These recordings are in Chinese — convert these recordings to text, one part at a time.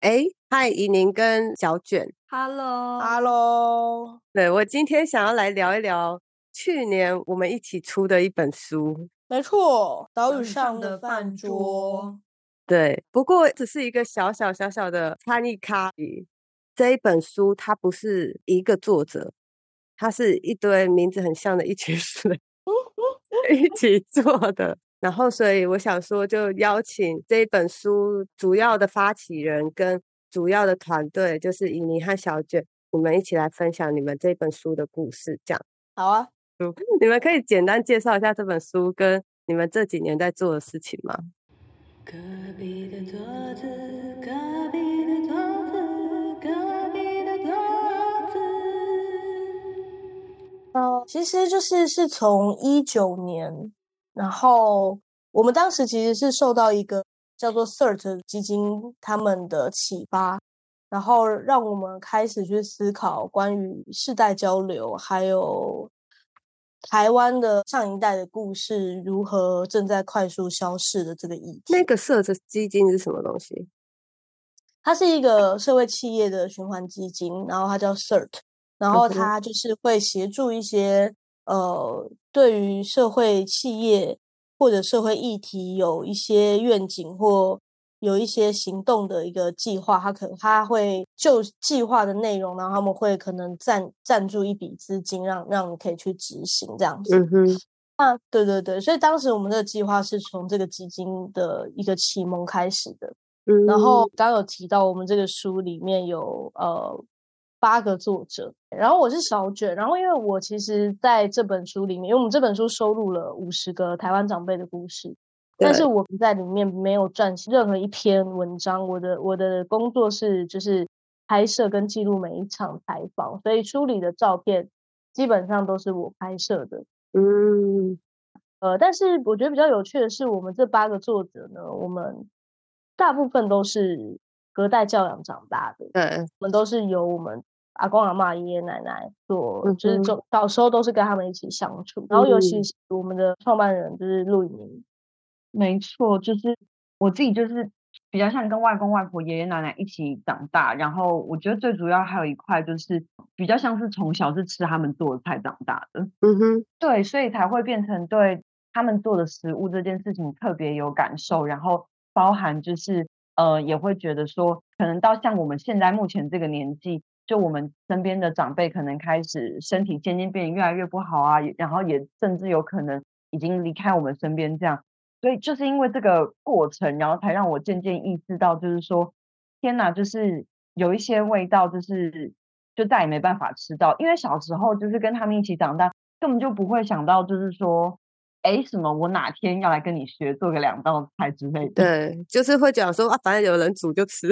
哎，嗨，怡宁跟小卷，Hello，Hello，对我今天想要来聊一聊去年我们一起出的一本书，没错，岛屿上的饭桌，对，不过只是一个小小小小的参与咖喱这一本书它不是一个作者，它是一堆名字很像的一群 人 一起做的。然后，所以我想说，就邀请这一本书主要的发起人跟主要的团队，就是以妮和小卷，你们一起来分享你们这本书的故事。这样好啊，嗯，你们可以简单介绍一下这本书跟你们这几年在做的事情吗？隔壁的桌子，隔壁的桌子，隔壁的桌子。呃，其实就是是从一九年。然后我们当时其实是受到一个叫做 Cert 基金他们的启发，然后让我们开始去思考关于世代交流，还有台湾的上一代的故事如何正在快速消逝的这个议题。那个 Cert 基金是什么东西？它是一个社会企业的循环基金，然后它叫 Cert，然后它就是会协助一些。呃，对于社会企业或者社会议题有一些愿景或有一些行动的一个计划，他可他会就计划的内容，然后他们会可能赞赞助一笔资金，让让你可以去执行这样子。嗯哼，那，对对对，所以当时我们的计划是从这个基金的一个启蒙开始的。嗯，然后刚刚有提到我们这个书里面有呃。八个作者，然后我是小卷，然后因为我其实在这本书里面，因为我们这本书收录了五十个台湾长辈的故事，但是我们在里面没有撰写任何一篇文章。我的我的工作是就是拍摄跟记录每一场采访，所以书里的照片基本上都是我拍摄的。嗯，呃，但是我觉得比较有趣的是，我们这八个作者呢，我们大部分都是。隔代教养长大的，对，我们都是由我们阿公阿妈、爷爷奶奶做，就是就小时候都是跟他们一起相处。然后尤其是我们的创办人就是陆以宁，没错，就是我自己就是比较像跟外公外婆、爷爷奶奶一起长大。然后我觉得最主要还有一块就是比较像是从小是吃他们做的菜长大的，嗯哼，对，所以才会变成对他们做的食物这件事情特别有感受，然后包含就是。呃，也会觉得说，可能到像我们现在目前这个年纪，就我们身边的长辈可能开始身体渐渐变得越来越不好啊，然后也甚至有可能已经离开我们身边这样，所以就是因为这个过程，然后才让我渐渐意识到，就是说，天哪，就是有一些味道，就是就再也没办法吃到，因为小时候就是跟他们一起长大，根本就不会想到，就是说。哎，什么？我哪天要来跟你学做个两道菜之类的？对，就是会讲说啊，反正有人煮就吃。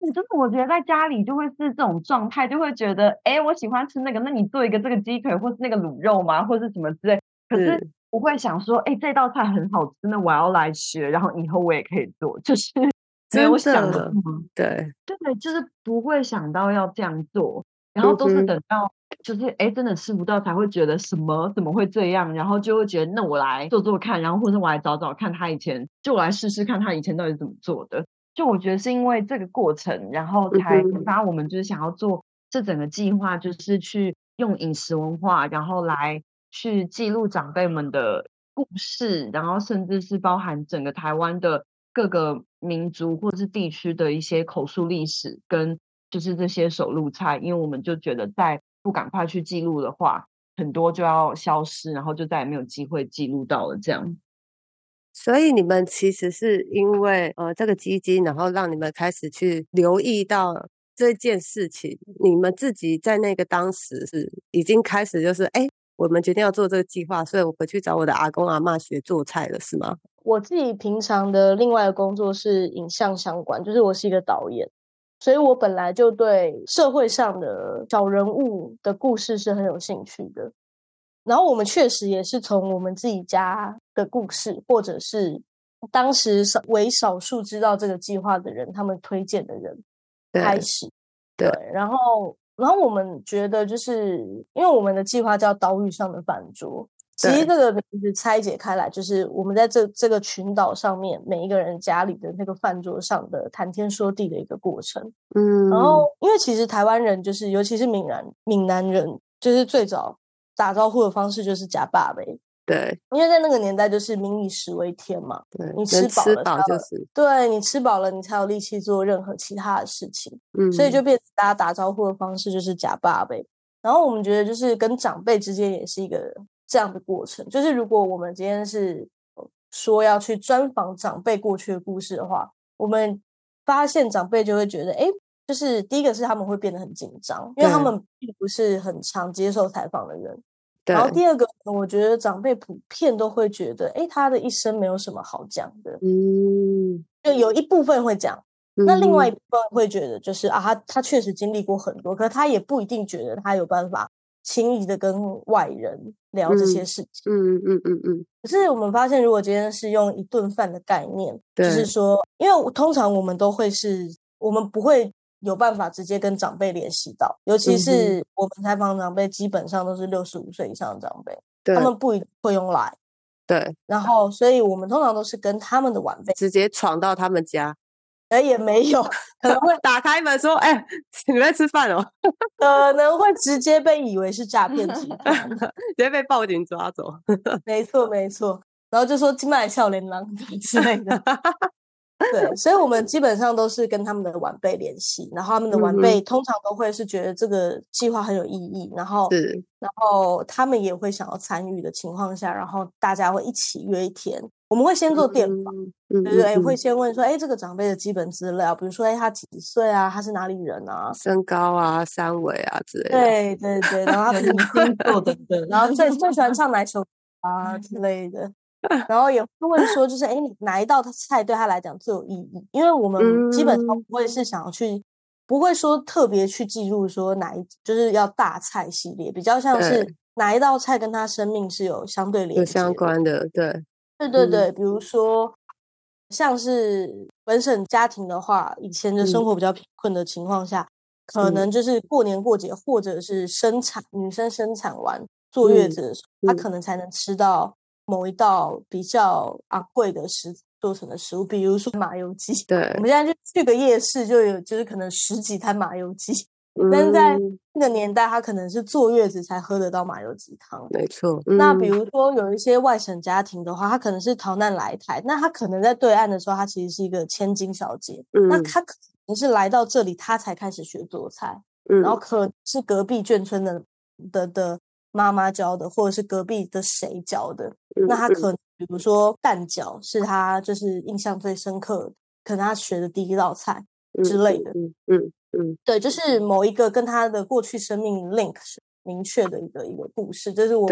你真的，我觉得在家里就会是这种状态，就会觉得，哎，我喜欢吃那个，那你做一个这个鸡腿，或是那个卤肉嘛？或是什么之类？可是不会想说，哎，这道菜很好吃，那我要来学，然后以后我也可以做，就是 没有想的，对对，就是不会想到要这样做，然后都是等到。就是哎，真的吃不到才会觉得什么怎么会这样，然后就会觉得那我来做做看，然后或者我来找找看他以前，就我来试试看他以前到底怎么做的。就我觉得是因为这个过程，然后才引发我们就是想要做这整个计划，就是去用饮食文化，然后来去记录长辈们的故事，然后甚至是包含整个台湾的各个民族或是地区的一些口述历史，跟就是这些手路菜，因为我们就觉得在。不赶快去记录的话，很多就要消失，然后就再也没有机会记录到了。这样，所以你们其实是因为呃这个基金，然后让你们开始去留意到这件事情。你们自己在那个当时是已经开始就是哎，我们决定要做这个计划，所以我回去找我的阿公阿妈学做菜了，是吗？我自己平常的另外的工作是影像相关，就是我是一个导演。所以我本来就对社会上的小人物的故事是很有兴趣的，然后我们确实也是从我们自己家的故事，或者是当时少为少数知道这个计划的人，他们推荐的人开始。对，然后，然后我们觉得，就是因为我们的计划叫岛屿上的饭桌，其实这个名字拆解开来，就是我们在这这个群岛上面每一个人家里的那个饭桌上的谈天说地的一个过程。嗯，然后因为其实台湾人就是，尤其是闽南闽南人，就是最早打招呼的方式就是假爸呗。对，因为在那个年代就是民以食为天嘛。对，你吃饱了就是。对你吃饱了，你才有力气做任何其他的事情。嗯，所以就变成大家打招呼的方式就是假爸呗。然后我们觉得就是跟长辈之间也是一个。这样的过程，就是如果我们今天是说要去专访长辈过去的故事的话，我们发现长辈就会觉得，哎，就是第一个是他们会变得很紧张，因为他们并不是很常接受采访的人。然后第二个，我觉得长辈普遍都会觉得，哎，他的一生没有什么好讲的。嗯，就有一部分会讲，那另外一部分会觉得，就是啊，他他确实经历过很多，可他也不一定觉得他有办法。轻易的跟外人聊这些事情，嗯嗯嗯嗯。可是我们发现，如果今天是用一顿饭的概念，就是说，因为通常我们都会是，我们不会有办法直接跟长辈联系到，尤其是我们采访长辈，基本上都是六十五岁以上的长辈，他们不一定会用来，对。然后，所以我们通常都是跟他们的晚辈直接闯到他们家。哎，也没有，可能会打开门说：“哎，你们在吃饭哦。”可能会直接被以为是诈骗集团，直接被报警抓走。没错，没错。然后就说“金麦笑脸郎”之类的。对，所以我们基本上都是跟他们的晚辈联系，然后他们的晚辈通常都会是觉得这个计划很有意义，然后是，然后他们也会想要参与的情况下，然后大家会一起约一天。我们会先做电访，对不对？会先问说，哎，这个长辈的基本资料，比如说，哎，他几岁啊？他是哪里人啊？身高啊，三围啊之类的。对对对，然后他的星座等等，然后最最喜欢唱哪首啊之类的。然后也会问说，就是哎，你哪一道菜对他来讲最有意义？因为我们基本上不会是想要去，不会说特别去记录说哪一就是要大菜系列，比较像是哪一道菜跟他生命是有相对联、有相关的。对，对对对，比如说像是本省家庭的话，以前的生活比较贫困的情况下，可能就是过年过节或者是生产女生生产完坐月子的时候，她可能才能吃到。某一道比较昂贵的食做成的食物，比如说麻油鸡。对，我们现在就去个夜市，就有就是可能十几摊麻油鸡。但是在那个年代，他可能是坐月子才喝得到麻油鸡汤。没错。那比如说有一些外省家庭的话，他可能是逃难来台，那他可能在对岸的时候，他其实是一个千金小姐。嗯。那他可能是来到这里，他才开始学做菜。嗯。然后可是隔壁眷村的的的。妈妈教的，或者是隔壁的谁教的？那他可能，比如说蛋饺是他就是印象最深刻，可能他学的第一道菜之类的。嗯嗯嗯，对，就是某一个跟他的过去生命 link 是明确的一个一个故事，这是我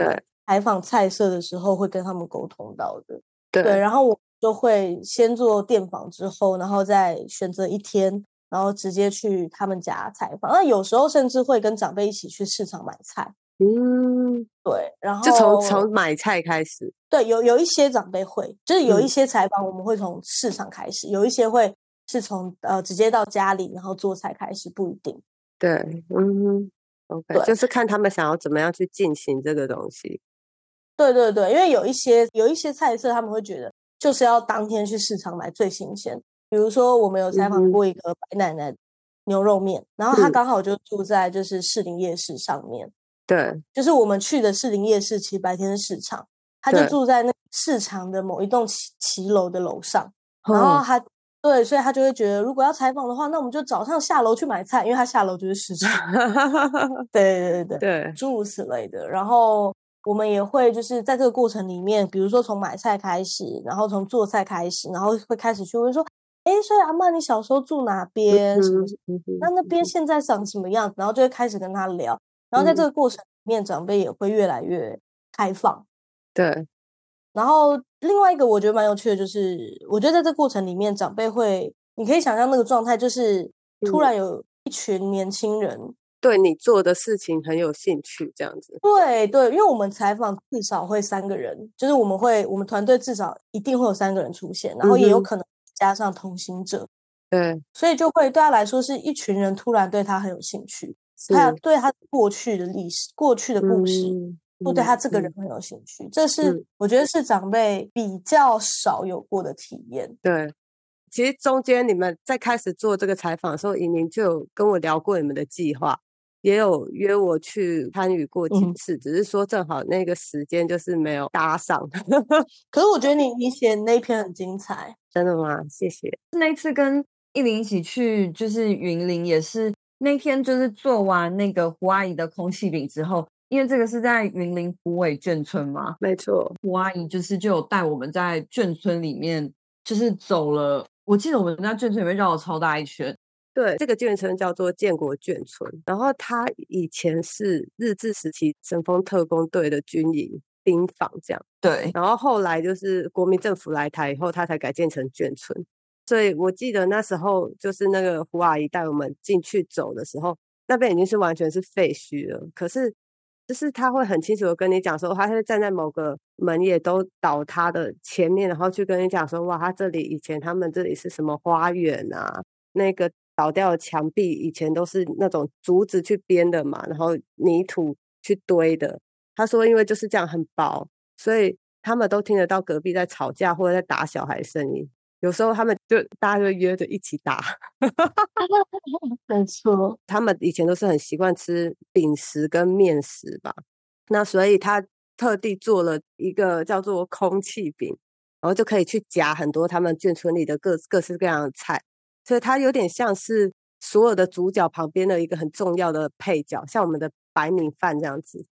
采访菜色的时候会跟他们沟通到的。对，然后我就会先做电访，之后然后再选择一天，然后直接去他们家采访。那有时候甚至会跟长辈一起去市场买菜。嗯，对，然后就从从买菜开始。对，有有一些长辈会，就是有一些采访我们会从市场开始，有一些会是从呃直接到家里，然后做菜开始，不一定。对，嗯，OK，就是看他们想要怎么样去进行这个东西。对对对，因为有一些有一些菜色，他们会觉得就是要当天去市场买最新鲜。比如说，我们有采访过一个白奶奶牛肉面，然后她刚好就住在就是士林夜市上面。对，就是我们去的士林夜市，其实白天是市场，他就住在那市场的某一栋骑骑楼的楼上，然后他对，所以他就会觉得，如果要采访的话，那我们就早上下楼去买菜，因为他下楼就是市场。对对对对，诸如此类的。然后我们也会就是在这个过程里面，比如说从买菜开始，然后从做菜开始，然后会开始去问说，哎，所以阿妈，你小时候住哪边？什么？那那边现在长什么样子？然后就会开始跟他聊。然后在这个过程里面，长辈也会越来越开放。对。然后另外一个我觉得蛮有趣的，就是我觉得在这过程里面，长辈会，你可以想象那个状态，就是突然有一群年轻人对你做的事情很有兴趣，这样子。对对，因为我们采访至少会三个人，就是我们会我们团队至少一定会有三个人出现，然后也有可能加上同行者。对。所以就会对他来说是一群人突然对他很有兴趣。他对他过去的历史、过去的故事，或对他这个人很有兴趣。这是我觉得是长辈比较少有过的体验。对，其实中间你们在开始做这个采访的时候，莹莹就有跟我聊过你们的计划。也有约我去参与过几次，只是说正好那个时间就是没有搭上。可是我觉得你你写那篇很精彩，真的吗？谢谢。那次跟依林一起去，就是云林，也是那天就是做完那个胡阿姨的空气饼之后，因为这个是在云林虎尾眷村嘛，没错。胡阿姨就是就有带我们在眷村里面，就是走了。我记得我们在眷村里面绕了超大一圈。对，这个眷村叫做建国眷村，然后它以前是日治时期神风特工队的军营兵房，这样。对，然后后来就是国民政府来台以后，它才改建成眷村。所以我记得那时候就是那个胡阿姨带我们进去走的时候，那边已经是完全是废墟了。可是就是他会很清楚的跟你讲说，他会站在某个门也都倒塌的前面，然后去跟你讲说，哇，他这里以前他们这里是什么花园啊，那个。倒掉的墙壁以前都是那种竹子去编的嘛，然后泥土去堆的。他说，因为就是这样很薄，所以他们都听得到隔壁在吵架或者在打小孩声音。有时候他们就大家就约着一起打。没错，他们以前都是很习惯吃饼食跟面食吧。那所以他特地做了一个叫做空气饼，然后就可以去夹很多他们眷村里的各各式各样的菜。所以它有点像是所有的主角旁边的一个很重要的配角，像我们的白米饭这样子。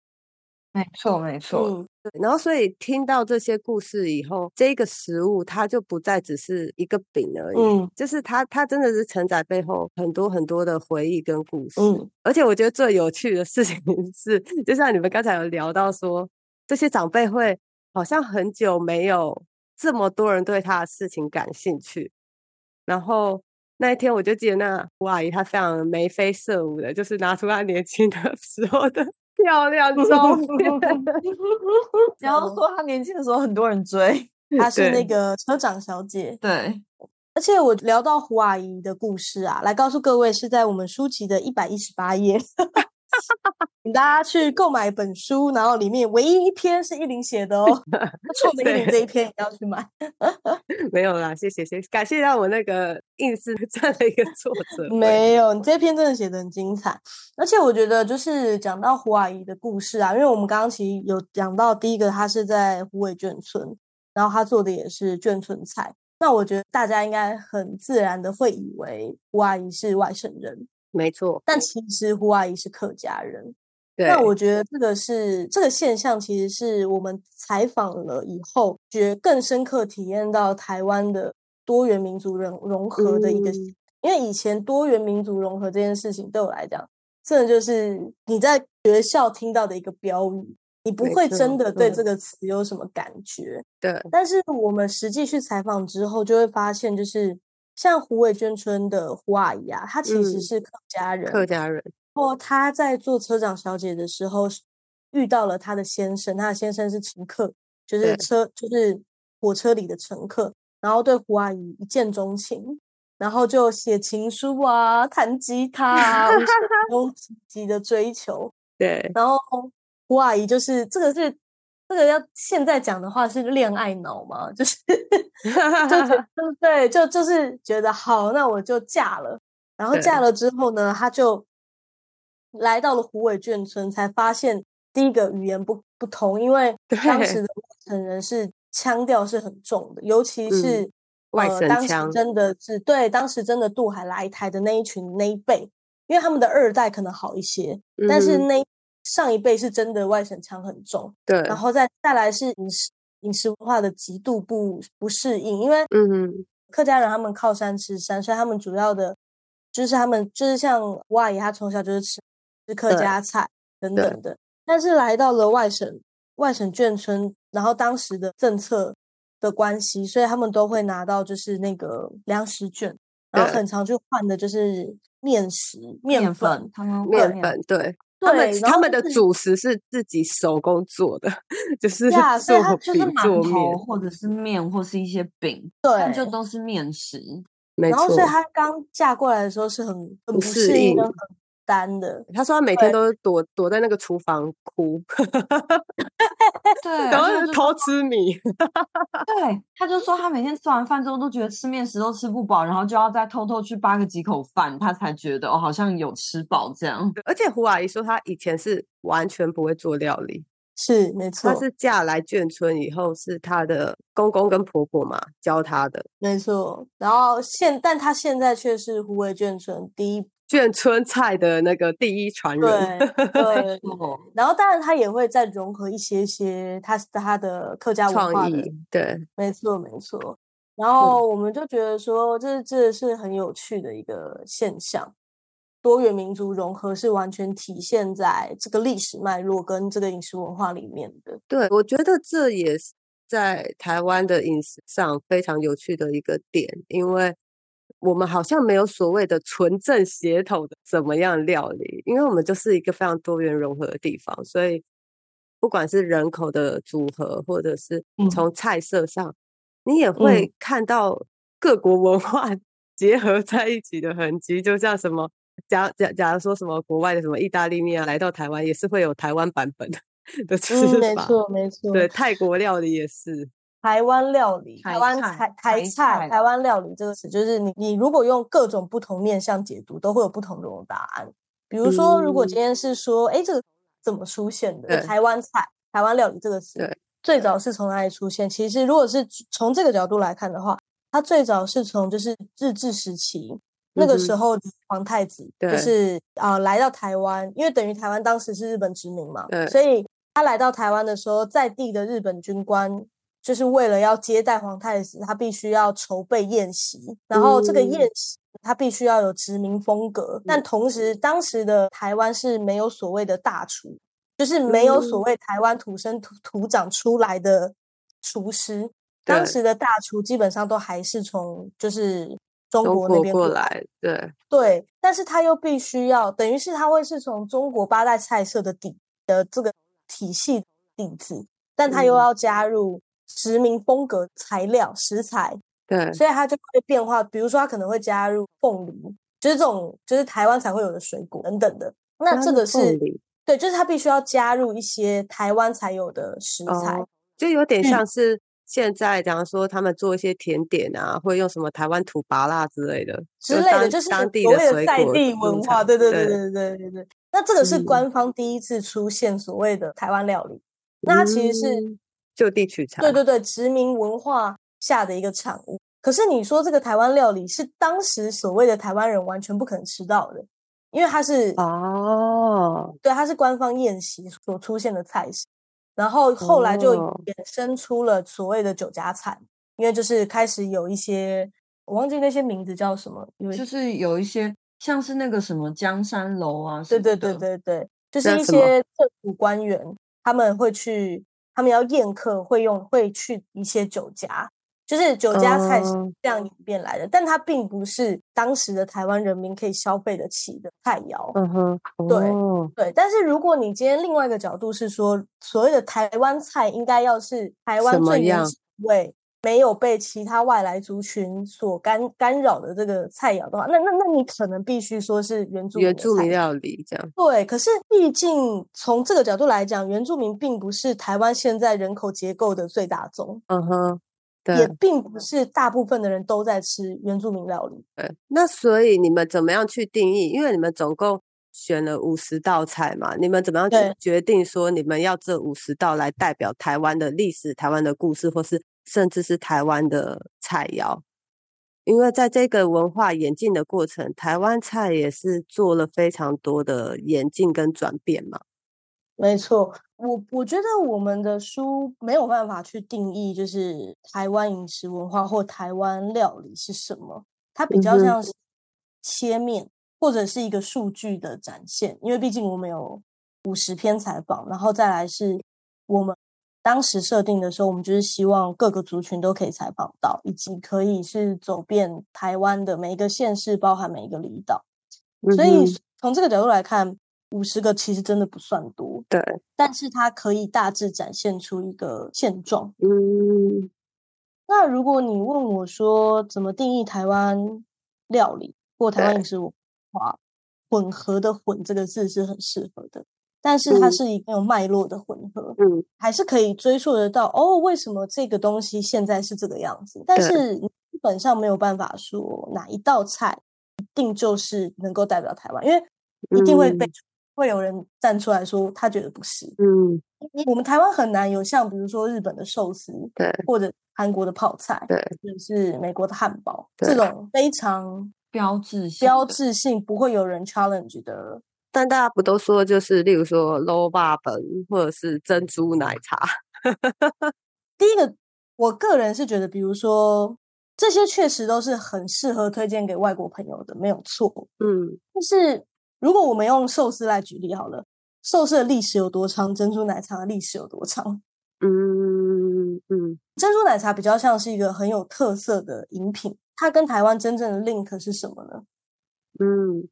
没错，没错。对，然后所以听到这些故事以后，这个食物它就不再只是一个饼而已，嗯，就是它它真的是承载背后很多很多的回忆跟故事。嗯，而且我觉得最有趣的事情是，就像你们刚才有聊到说，这些长辈会好像很久没有这么多人对他的事情感兴趣，然后。那一天我就记得那胡阿姨，她非常眉飞色舞的，就是拿出她年轻的 时候的漂亮照 片。然后说他年轻的时候很多人追，他是那个车长小姐。对，而且我聊到胡阿姨的故事啊，来告诉各位是在我们书籍的一百一十八页。请大家去购买本书，然后里面唯一一篇是依林写的哦。错的依林这一篇也要去买。没有啦，谢谢谢，感谢让我那个硬是占了一个作者。没有，你这篇真的写的很精彩。而且我觉得，就是讲到胡阿姨的故事啊，因为我们刚刚其实有讲到，第一个她是在胡尾眷村，然后她做的也是眷村菜。那我觉得大家应该很自然的会以为胡阿姨是外省人。没错，但其实胡阿姨是客家人。那我觉得这个是这个现象，其实是我们采访了以后，觉更深刻体验到台湾的多元民族融融合的一个。因为以前多元民族融合这件事情对我来讲，真的就是你在学校听到的一个标语，你不会真的对这个词有什么感觉。对，但是我们实际去采访之后，就会发现，就是像胡伟娟村的胡阿姨啊，她其实是客家人，客家人。后她在做车长小姐的时候，遇到了她的先生，她的先生是乘客，就是车就是火车里的乘客，然后对胡阿姨一见钟情，然后就写情书啊，弹吉他啊，用积极的追求。对，然后胡阿姨就是这个是这个要现在讲的话是恋爱脑嘛，就是就 对，就就是觉得好，那我就嫁了，然后嫁。了之后呢，他就。来到了虎尾眷村，才发现第一个语言不不同，因为当时的。外省人是腔调是很重的，尤其是外省腔，真的是对当时真的渡海来台的那一群那一辈，因为他们的二代可能好一些，但是那上一辈是真的外省腔很重，对，然后再再来是饮食饮食文化的极度不不适应，因为嗯，客家人他们靠山吃山，所以他们主要的就是他们就是像吴阿姨，她从小就是吃。吃客家菜等等的，但是来到了外省外省眷村，然后当时的政策的关系，所以他们都会拿到就是那个粮食卷，然后很常去换的就是面食、面粉，他们面粉对，他们他们的主食是自己手工做的，就是做就是馒头或者是面或是一些饼，对，就都是面食。然后所以她刚嫁过来的时候是很很不适应。单的。他说他每天都躲躲在那个厨房哭，对，然后偷吃米。对，他就说他每天吃完饭之后都觉得吃面食都吃不饱，然后就要再偷偷去扒个几口饭，他才觉得哦好像有吃饱这样。而且胡阿姨说她以前是完全不会做料理。是没错，她是嫁来眷村以后，是她的公公跟婆婆嘛教她的，没错。然后现，但她现在却是胡尾眷村第一眷村菜的那个第一传人。对对。然后，当然他也会再融合一些些他他的客家文化的，对，没错没错。然后我们就觉得说，这这是很有趣的一个现象。多元民族融合是完全体现在这个历史脉络跟这个饮食文化里面的。对，我觉得这也是在台湾的饮食上非常有趣的一个点，因为我们好像没有所谓的纯正血统的怎么样料理，因为我们就是一个非常多元融合的地方，所以不管是人口的组合，或者是从菜色上，你也会看到各国文化 结合在一起的痕迹，就像什么。假假假如说什么国外的什么意大利面啊，来到台湾也是会有台湾版本的 的吃法。没错没错。对，泰国料理也是。台湾料理，台湾台台菜，台湾料理这个词，就是你你如果用各种不同面向解读，都会有不同的答案。比如说，如果今天是说，哎，这个怎么出现的？台湾菜、台湾料理这个词，最早是从哪里出现？其实，如果是从这个角度来看的话，它最早是从就是日治时期。那个时候，皇太子就是啊，来到台湾，因为等于台湾当时是日本殖民嘛，所以他来到台湾的时候，在地的日本军官就是为了要接待皇太子，他必须要筹备宴席，然后这个宴席他必须要有殖民风格，但同时当时的台湾是没有所谓的大厨，就是没有所谓台湾土生土土长出来的厨师，当时的大厨基本上都还是从就是。中国那边过来，对。对，但是他又必须要，等于是他会是从中国八大菜色的底的这个体系底子，但他又要加入殖民风格材料食材，对，所以它就会变化，比如说它可能会加入凤梨，就是这种就是台湾才会有的水果等等的，那这个是对，就是它必须要加入一些台湾才有的食材，就有点像是。现在假如说他们做一些甜点啊，会用什么台湾土拔辣之类的之类的，就是当地的在地文化。对对对对对对对。那这个是官方第一次出现所谓的台湾料理，那它其实是就地取材。对对对，殖民文化下的一个产物。可是你说这个台湾料理是当时所谓的台湾人完全不可能吃到的，因为它是哦，对，它是官方宴席所出现的菜式。然后后来就衍生出了所谓的酒家菜，因为就是开始有一些我忘记那些名字叫什么，因为就是有一些像是那个什么江山楼啊，对对对对对，就是一些政府官员他们会去，他们要宴客会用会去一些酒家。就是酒家菜是这样演变来的，但它并不是当时的台湾人民可以消费得起的菜肴。嗯哼，对对。但是如果你今天另外一个角度是说，所谓的台湾菜应该要是台湾最原味，没有被其他外来族群所干干扰的这个菜肴的话，那那那你可能必须说是原住原住民料理这样。对，可是毕竟从这个角度来讲，原住民并不是台湾现在人口结构的最大宗。嗯哼。也并不是大部分的人都在吃原住民料理。对，那所以你们怎么样去定义？因为你们总共选了五十道菜嘛，你们怎么样去决定说你们要这五十道来代表台湾的历史、台湾的故事，或是甚至是台湾的菜肴？因为在这个文化演进的过程，台湾菜也是做了非常多的演进跟转变嘛。没错。我我觉得我们的书没有办法去定义，就是台湾饮食文化或台湾料理是什么。它比较像是切面，或者是一个数据的展现。因为毕竟我们有五十篇采访，然后再来是我们当时设定的时候，我们就是希望各个族群都可以采访到，以及可以是走遍台湾的每一个县市，包含每一个离岛。所以从这个角度来看。五十个其实真的不算多，对，但是它可以大致展现出一个现状。嗯，那如果你问我说怎么定义台湾料理或台湾饮食文化，混合的“混”这个字是很适合的，但是它是一个有脉络的混合，嗯，还是可以追溯得到哦，为什么这个东西现在是这个样子？但是基本上没有办法说哪一道菜一定就是能够代表台湾，因为一定会被会有人站出来说他觉得不是，嗯，我们台湾很难有像比如说日本的寿司，对，或者韩国的泡菜，对，或者是美国的汉堡这种非常。标志性标志性不会有人 challenge 的，但大家不都说就是例如说 low 霸本或者是珍珠奶茶。第一个，我个人是觉得，比如说这些确实都是很适合推荐给外国朋友的，没有错。嗯，但是如果我们用寿司来举例好了，寿司的历史有多长？珍珠奶茶的历史有多长？嗯嗯，珍珠奶茶比较像是一个很有特色的饮品。它跟台湾真正的 link 是什么呢？嗯，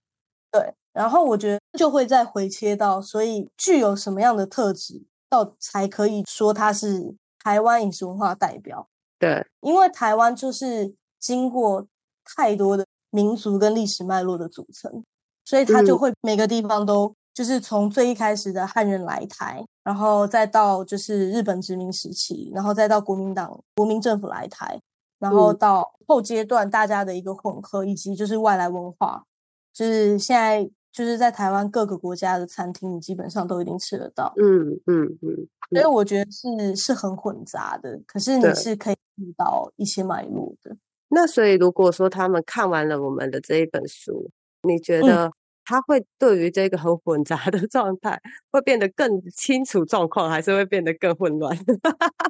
对。然后我觉得就会再回切到，所以具有什么样的特质，到才可以说它是台湾饮食文化代表？对，因为台湾就是经过太多的民族跟历史脉络的组成，所以它就会每个地方都就是从最一开始的汉人来台，然后再到就是日本殖民时期，然后再到国民党国民政府来台。然后到后阶段，大家的一个混合，以及就是外来文化，就是现在就是在台湾各个国家的餐厅，你基本上都一定吃得到。嗯嗯嗯，所以我觉得是是很混杂的，可是你是可以遇到一些脉络的。那所以如果说他们看完了我们的这一本书，你觉得他会对于这个很混杂的状态，会变得更清楚状况，还是会变得更混乱？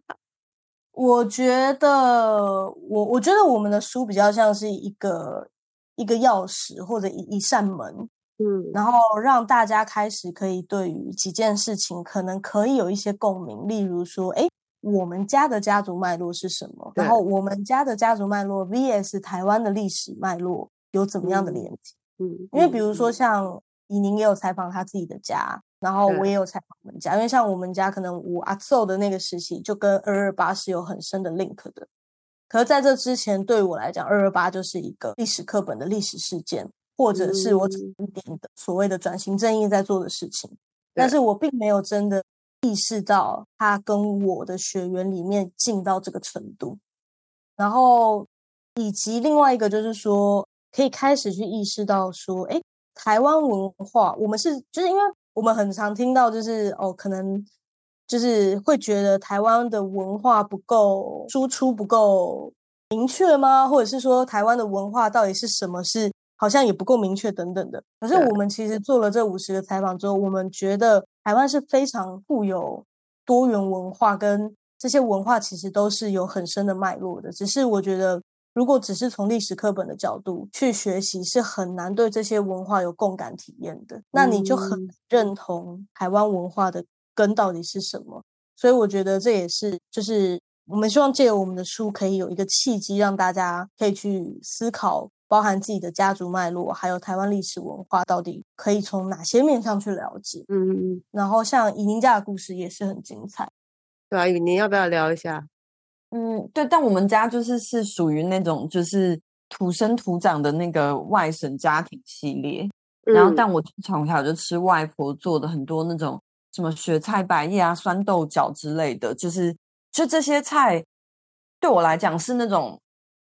我觉得，我我觉得我们的书比较像是一个一个钥匙或者一一扇门，嗯，然后让大家开始可以对于几件事情可能可以有一些共鸣，例如说，哎，我们家的家族脉络是什么？然后我们家的家族脉络 vs 台湾的历史脉络有怎么样的连接？嗯，因为比如说像以宁也有采访他自己的家。然后我也有采访我们家，因为像我们家可能我阿寿的那个时期就跟二二八是有很深的 link 的。可是在这之前，对我来讲，二二八就是一个历史课本的历史事件，或者是我一点的所谓的转型正义在做的事情。但是我并没有真的意识到他跟我的学员里面近到这个程度。然后以及另外一个就是说，可以开始去意识到说，哎，台湾文化，我们是就是因为。我们很常听到，就是哦，可能就是会觉得台湾的文化不够输出，不够明确吗？或者是说台湾的文化到底是什么？是好像也不够明确等等的。可是我们其实做了这五十个采访之后，我们觉得台湾是非常富有多元文化，跟这些文化其实都是有很深的脉络的。只是我觉得。如果只是从历史课本的角度去学习，是很难对这些文化有共感体验的。那你就很认同台湾文化的根到底是什么。所以我觉得这也是，就是我们希望借由我们的书，可以有一个契机，让大家可以去思考，包含自己的家族脉络，还有台湾历史文化到底可以从哪些面上去了解。嗯，然后像以宁家的故事也是很精彩。对啊，以宁要不要聊一下？嗯，对，但我们家就是是属于那种就是土生土长的那个外省家庭系列，然后但我从小就吃外婆做的很多那种什么雪菜白叶啊、酸豆角之类的，就是就这些菜对我来讲是那种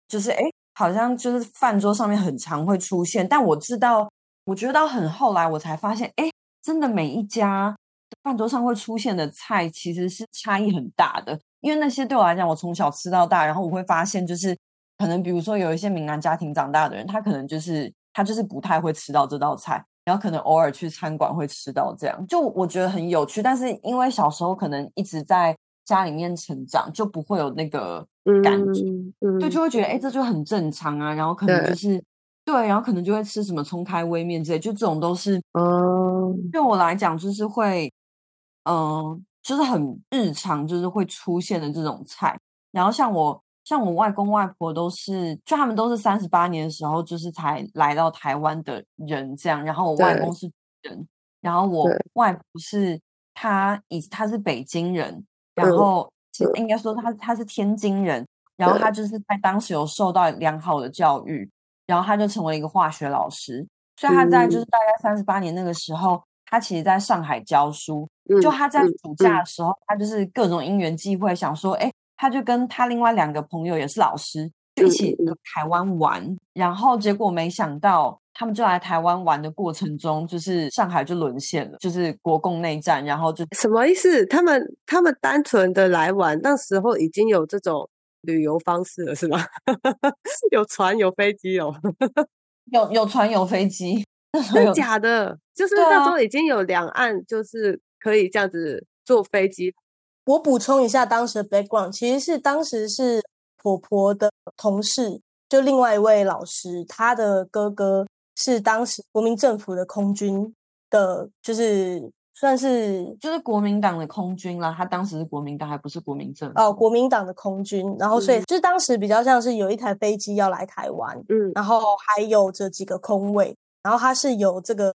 就是哎，好像就是饭桌上面很常会出现，但我知道，我觉得到很后来我才发现，哎，真的每一家饭桌上会出现的菜其实是差异很大的。因为那些对我来讲，我从小吃到大，然后我会发现，就是可能比如说有一些闽南家庭长大的人，他可能就是他就是不太会吃到这道菜，然后可能偶尔去餐馆会吃到这样，就我觉得很有趣。但是因为小时候可能一直在家里面成长，就不会有那个感觉，对，就会觉得哎，这就很正常啊。然后可能就是对，然后可能就会吃什么葱开微面之类，就这种都是，嗯，对我来讲就是会，嗯。就是很日常，就是会出现的这种菜。然后像我，像我外公外婆都是，就他们都是三十八年的时候，就是才来到台湾的人这样。然后我外公是人，然后我外婆是他以他是北京人，然后应该说他他是天津人，然后他就是在当时有受到良好的教育，然后他就成为一个化学老师。所以他在就是大概三十八年那个时候，他其实在上海教书。就他在暑假的时候，他就是各种因缘际会，想说，哎，他就跟他另外两个朋友也是老师，就一起台湾玩。然后结果没想到，他们就来台湾玩的过程中，就是上海就沦陷了，就是国共内战。然后就什么意思？他们他们单纯的来玩，那时候已经有这种旅游方式了，是吗？有船有飞机哦，有有船有飞机，真的假的？就是那时候已经有两岸，就是可以这样子坐飞机。我补充一下当时的 background，其实是当时是婆婆的同事，就另外一位老师，他的哥哥是当时国民政府的空军的，就是算是就是国民党的空军啦。他当时是国民党，还不是国民政府哦，国民党的空军。然后所以就是当时比较像是有一台飞机要来台湾，嗯，然后还有这几个空位，然后他是有这个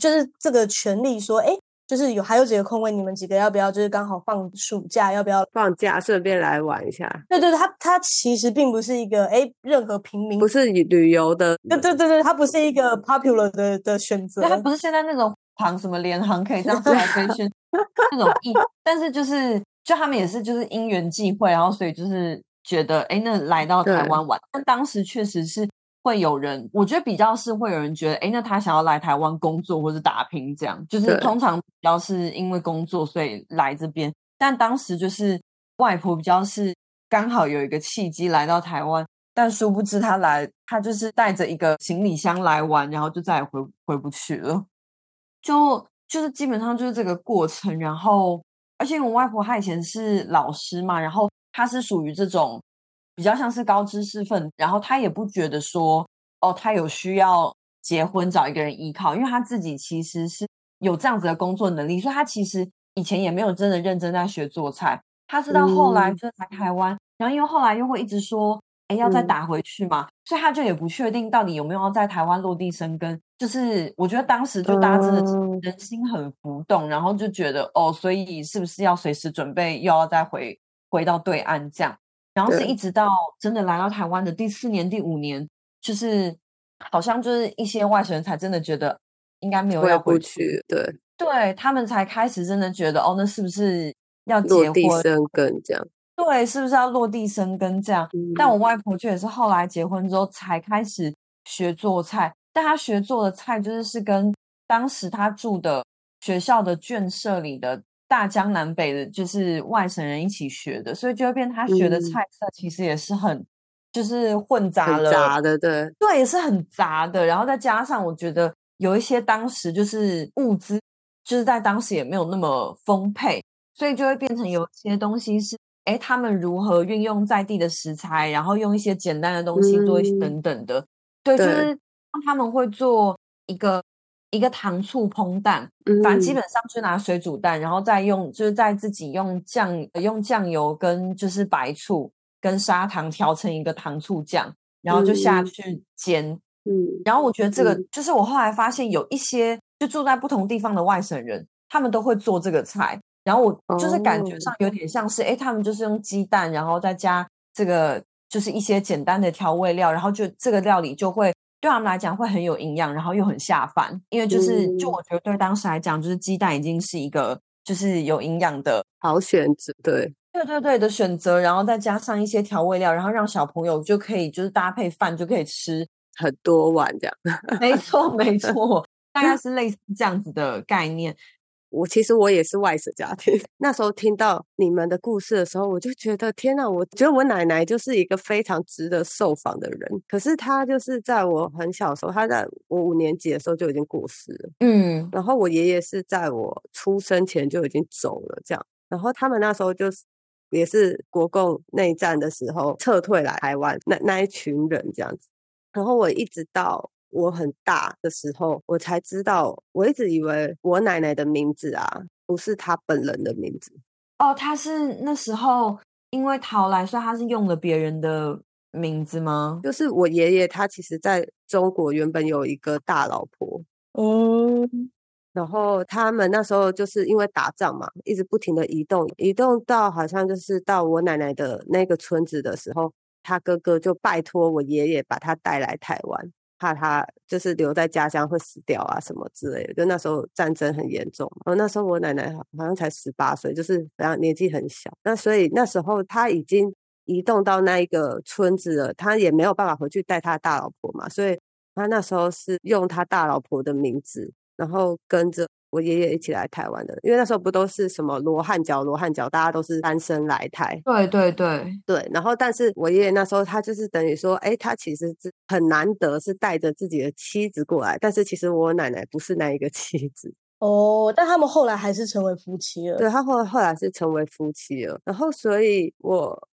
就是这个权利说，哎。就是有还有几个空位，你们几个要不要？就是刚好放暑假，要不要放假顺便来玩一下？对对对，他他其实并不是一个哎，任何平民不是旅游的，对对对对，他不是一个 popular 的的选择，他不是现在那种航什么联航可以这样飞来 飞去那种意，但是就是就他们也是就是因缘际会，然后所以就是觉得哎，那来到台湾玩，但当时确实是。会有人，我觉得比较是会有人觉得，哎，那他想要来台湾工作或者打拼，这样就是通常比较是因为工作所以来这边。但当时就是外婆比较是刚好有一个契机来到台湾，但殊不知他来，他就是带着一个行李箱来玩，然后就再也回回不去了。就就是基本上就是这个过程。然后，而且我外婆她以前是老师嘛，然后她是属于这种。比较像是高知识分子，然后他也不觉得说，哦，他有需要结婚找一个人依靠，因为他自己其实是有这样子的工作能力，所以他其实以前也没有真的认真在学做菜。他是到后来就来台湾，然后因为后来又会一直说，哎，要再打回去嘛，所以他就也不确定到底有没有要在台湾落地生根。就是我觉得当时就大家真的人心很浮动，然后就觉得哦，所以是不是要随时准备又要再回回到对岸这样？然后是一直到真的来到台湾的第四年、第五年，就是好像就是一些外省人才真的觉得应该没有要回去，对，对他们才开始真的觉得哦，那是不是要落地生根这样？对，是不是要落地生根这样？但我外婆却也是后来结婚之后才开始学做菜，但她学做的菜就是是跟当时她住的学校的眷舍里的。大江南北的，就是外省人一起学的，所以就会变。他学的菜色其实也是很，就是混杂了，杂的，对，对，也是很杂的。然后再加上，我觉得有一些当时就是物资，就是在当时也没有那么丰沛，所以就会变成有一些东西是，哎，他们如何运用在地的食材，然后用一些简单的东西做一些等等的，对，就是他们会做一个。一个糖醋烹蛋，反正基本上就拿水煮蛋，然后再用，就是在自己用酱用酱油跟就是白醋跟砂糖调成一个糖醋酱，然后就下去煎。嗯，然后我觉得这个就是我后来发现有一些就住在不同地方的外省人，他们都会做这个菜，然后我就是感觉上有点像是，哎，他们就是用鸡蛋，然后再加这个就是一些简单的调味料，然后就这个料理就会。对他们来讲会很有营养，然后又很下饭，因为就是就我觉得对当时来讲，就是鸡蛋已经是一个就是有营养的好选择，对对对对的选择，然后再加上一些调味料，然后让小朋友就可以就是搭配饭就可以吃很多碗这样。没错没 错，大概是类似这样子的概念。我其实我也是外省家庭，那时候听到你们的故事的时候，我就觉得天哪！我觉得我奶奶就是一个非常值得受访的人。可是她就是在我很小的时候，她在我五年级的时候就已经过世了。嗯，然后我爷爷是在我出生前就已经走了，这样。然后他们那时候就是也是国共内战的时候撤退来台湾那那一群人这样子。然后我一直到。我很大的时候，我才知道，我一直以为我奶奶的名字啊，不是她本人的名字。哦，她是那时候因为逃来，所以她是用了别人的名字吗？就是我爷爷，他其实在中国原本有一个大老婆。哦。然后他们那时候就是因为打仗嘛，一直不停的移动，移动到好像就是到我奶奶的那个村子的时候，他哥哥就拜托我爷爷把他带来台湾。怕他就是留在家乡会死掉啊什么之类的。就那时候战争很严重，然后那时候我奶奶好像才十八岁，就是非常年纪很小。那所以那时候他已经移动到那一个村子了，他也没有办法回去带他大老婆嘛，所以他那时候是用他大老婆的名字，然后跟着。我爷爷一起来台湾的，因为那时候不都是什么罗汉脚、罗汉脚，大家都是单身来台。对对对对。然后，但是我爷爷那时候他就是等于说，哎，他其实是很难得是带着自己的妻子过来，但是其实我奶奶不是那一个妻子哦。但他们后来还是成为夫妻了。对他后后来是成为夫妻了。然后，所以我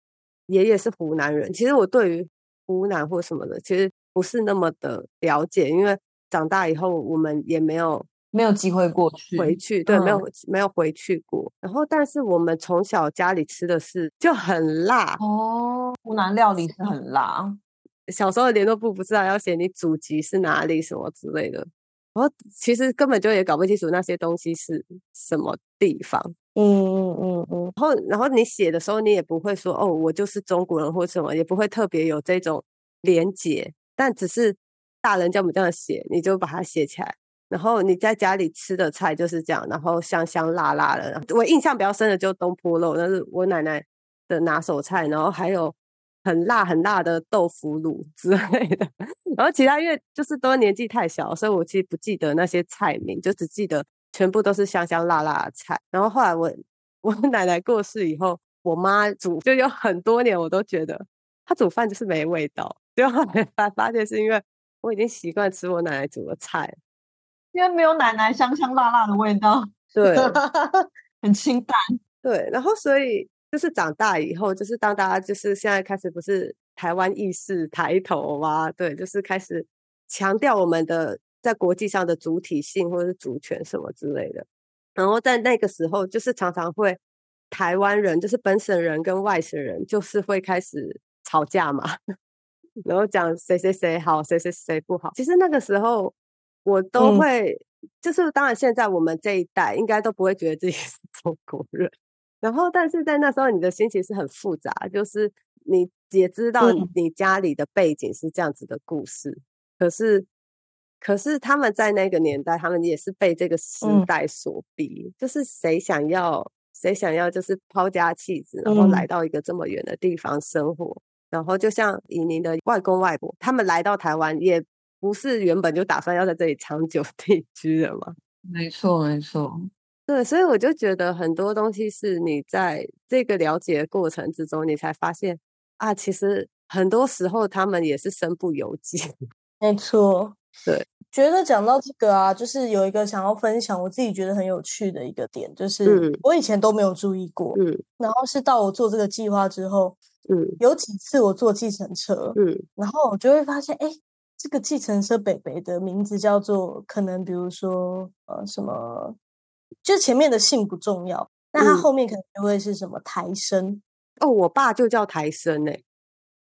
爷爷是湖南人。其实我对于湖南或什么的，其实不是那么的了解，因为长大以后我们也没有。没有机会过去回去，对，没有没有回去过。然后，但是我们从小家里吃的是就很辣哦，湖南料理是很辣。小时候联络部不知道要写你祖籍是哪里什么之类的，然后其实根本就也搞不清楚那些东西是什么地方。嗯嗯嗯嗯。然后，然后你写的时候，你也不会说哦，我就是中国人或什么，也不会特别有这种连结，但只是大人叫我们这样写，你就把它写起来。然后你在家里吃的菜就是这样，然后香香辣辣的。我印象比较深的就东坡肉，那是我奶奶的拿手菜。然后还有很辣很辣的豆腐乳 之类的。然后其他因为就是都年纪太小，所以我其实不记得那些菜名，就只记得全部都是香香辣辣的菜。然后后来我我奶奶过世以后，我妈煮就有很多年，我都觉得她煮饭就是没味道。就后来发发现是因为我已经习惯吃我奶奶煮的菜。因为没有奶奶香香辣辣的味道，对，很清淡，对。然后所以就是长大以后，就是当大家就是现在开始不是台湾意识抬头啊？对，就是开始强调我们的在国际上的主体性或者是主权什么之类的。然后在那个时候，就是常常会台湾人，就是本省人跟外省人，就是会开始吵架嘛，然后讲谁谁谁好，谁谁谁不好。其实那个时候。我都会，就是当然，现在我们这一代应该都不会觉得自己 是中国人。然后，但是在那时候，你的心情是很复杂，就是你也知道你家里的背景是这样子的故事。可是，可是他们在那个年代，他们也是被这个时代所逼，就是谁想要谁想要，就是抛家弃子，然后来到一个这么远的地方生活。然后，就像以您的外公外婆，他们来到台湾也。不是原本就打算要在这里长久定居的吗？没错，没错。对，所以我就觉得很多东西是你在这个了解过程之中，你才发现啊，其实很多时候他们也是身不由己。没错，对。觉得讲到这个啊，就是有一个想要分享，我自己觉得很有趣的一个点，就是我以前都没有注意过，嗯，然后是到我做这个计划之后，嗯，有几次我坐计程车，嗯，然后我就会发现，哎。这个计程车北北的名字叫做，可能比如说呃什么，就前面的姓不重要，那他后面可能就会是什么台生哦，我爸就叫台生哎。